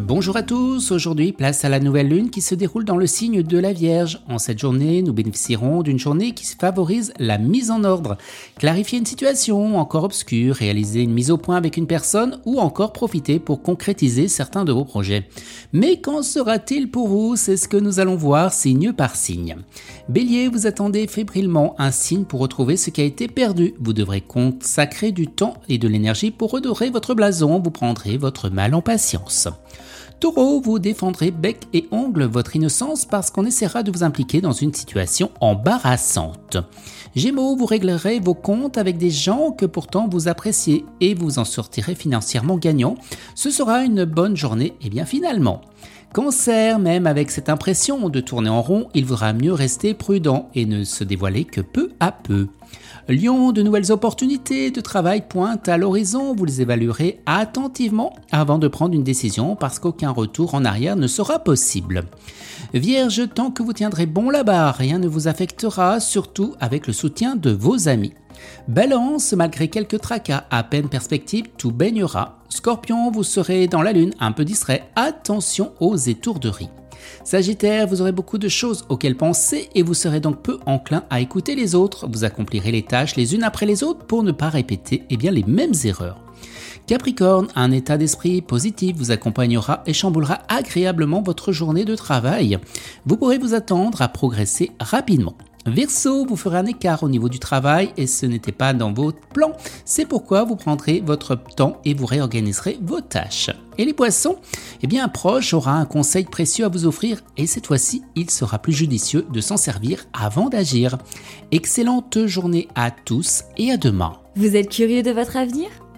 Bonjour à tous, aujourd'hui place à la nouvelle lune qui se déroule dans le signe de la Vierge. En cette journée, nous bénéficierons d'une journée qui favorise la mise en ordre, clarifier une situation encore obscure, réaliser une mise au point avec une personne ou encore profiter pour concrétiser certains de vos projets. Mais qu'en sera-t-il pour vous? C'est ce que nous allons voir signe par signe. Bélier, vous attendez fébrilement un signe pour retrouver ce qui a été perdu. Vous devrez consacrer du temps et de l'énergie pour redorer votre blason, vous prendrez votre mal en patience. Taureau, vous défendrez bec et ongle votre innocence parce qu'on essaiera de vous impliquer dans une situation embarrassante. Gémeaux, vous réglerez vos comptes avec des gens que pourtant vous appréciez et vous en sortirez financièrement gagnant. Ce sera une bonne journée et bien finalement. Cancer, même avec cette impression de tourner en rond, il vaudra mieux rester prudent et ne se dévoiler que peu à peu. Lyon, de nouvelles opportunités de travail pointent à l'horizon, vous les évaluerez attentivement avant de prendre une décision parce qu'aucun retour en arrière ne sera possible. Vierge, tant que vous tiendrez bon là-bas, rien ne vous affectera, surtout avec le soutien de vos amis. Balance, malgré quelques tracas à peine perspective, tout baignera. Scorpion, vous serez dans la lune, un peu distrait, attention aux étourderies. Sagittaire, vous aurez beaucoup de choses auxquelles penser et vous serez donc peu enclin à écouter les autres. Vous accomplirez les tâches les unes après les autres pour ne pas répéter eh bien, les mêmes erreurs. Capricorne, un état d'esprit positif vous accompagnera et chamboulera agréablement votre journée de travail. Vous pourrez vous attendre à progresser rapidement. Verseau, vous ferez un écart au niveau du travail et ce n'était pas dans vos plans. C'est pourquoi vous prendrez votre temps et vous réorganiserez vos tâches. Et les poissons? Eh bien, un proche aura un conseil précieux à vous offrir et cette fois-ci, il sera plus judicieux de s'en servir avant d'agir. Excellente journée à tous et à demain. Vous êtes curieux de votre avenir?